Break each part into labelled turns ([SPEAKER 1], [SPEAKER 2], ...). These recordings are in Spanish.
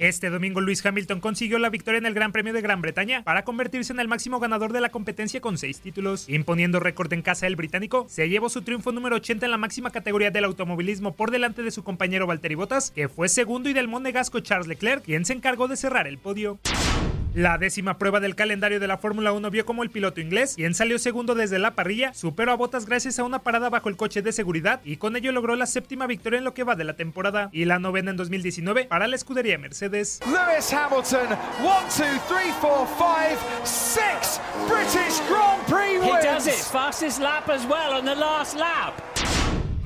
[SPEAKER 1] Este domingo Luis Hamilton consiguió la victoria en el Gran Premio de Gran Bretaña para convertirse en el máximo ganador de la competencia con seis títulos. Imponiendo récord en casa el británico, se llevó su triunfo número 80 en la máxima categoría del automovilismo por delante de su compañero Valtteri Bottas, que fue segundo y del monegasco Charles Leclerc, quien se encargó de cerrar el podio. La décima prueba del calendario de la Fórmula 1 vio como el piloto inglés, quien salió segundo desde la parrilla, superó a Bottas gracias a una parada bajo el coche de seguridad y con ello logró la séptima victoria en lo que va de la temporada y la novena en 2019 para la escudería Mercedes.
[SPEAKER 2] Lewis Hamilton, 1, 2, 3, 4, 5, 6 British Grand Prix wins.
[SPEAKER 3] He does it, fastest lap as well on the last lap.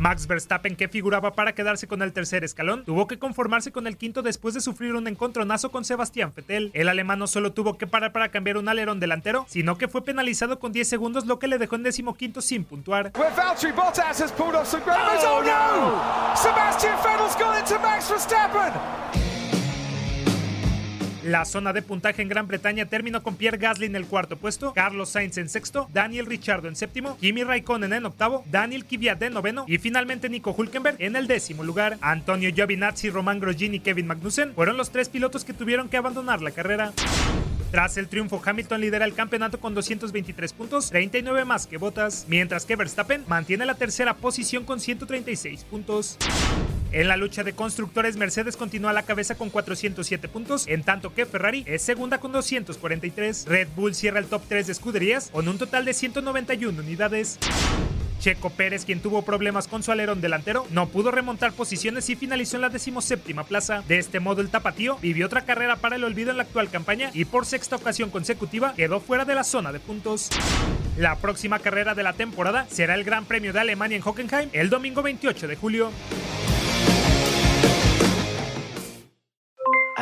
[SPEAKER 1] Max Verstappen, que figuraba para quedarse con el tercer escalón, tuvo que conformarse con el quinto después de sufrir un encontronazo con Sebastián Vettel. El alemán no solo tuvo que parar para cambiar un alerón delantero, sino que fue penalizado con 10 segundos, lo que le dejó en décimo quinto sin puntuar.
[SPEAKER 2] Oh, oh no! Sebastian Vettel's gone into Max Verstappen.
[SPEAKER 1] La zona de puntaje en Gran Bretaña terminó con Pierre Gasly en el cuarto puesto, Carlos Sainz en sexto, Daniel Ricciardo en séptimo, Kimi Raikkonen en octavo, Daniel Kvyat en noveno y finalmente Nico Hulkenberg en el décimo lugar. Antonio Giovinazzi, Roman Grosjean y Kevin Magnussen fueron los tres pilotos que tuvieron que abandonar la carrera. Tras el triunfo, Hamilton lidera el campeonato con 223 puntos, 39 más que Bottas, mientras que Verstappen mantiene la tercera posición con 136 puntos. En la lucha de constructores, Mercedes continúa a la cabeza con 407 puntos, en tanto que Ferrari es segunda con 243. Red Bull cierra el top 3 de escuderías con un total de 191 unidades. Checo Pérez, quien tuvo problemas con su alerón delantero, no pudo remontar posiciones y finalizó en la decimoséptima plaza. De este modo, el tapatío vivió otra carrera para el olvido en la actual campaña y por sexta ocasión consecutiva quedó fuera de la zona de puntos. La próxima carrera de la temporada será el Gran Premio de Alemania en Hockenheim el domingo 28 de julio.